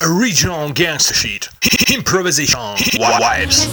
Original gangster shit. Improvisation. Vibes.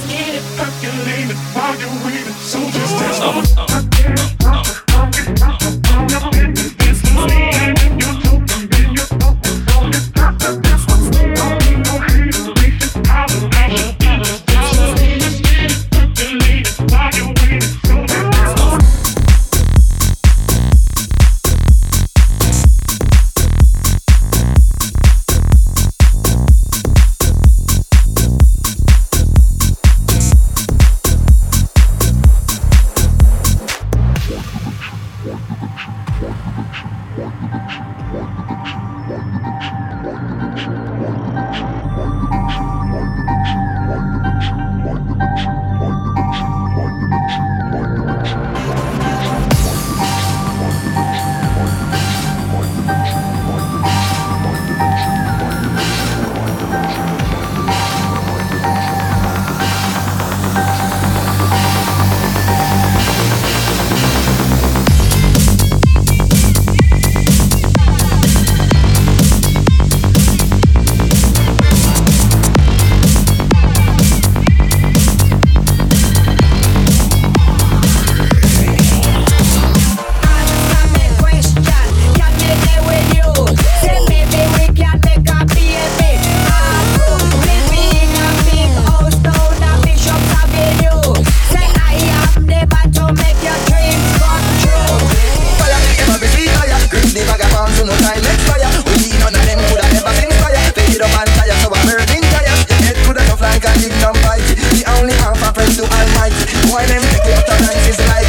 silent fire. We none of them coulda ever been fire. Fade up and tired, so I'm burning tires. Your head coulda tough like a kingdom fight. The only half a friend to Almighty. Why them take it up is like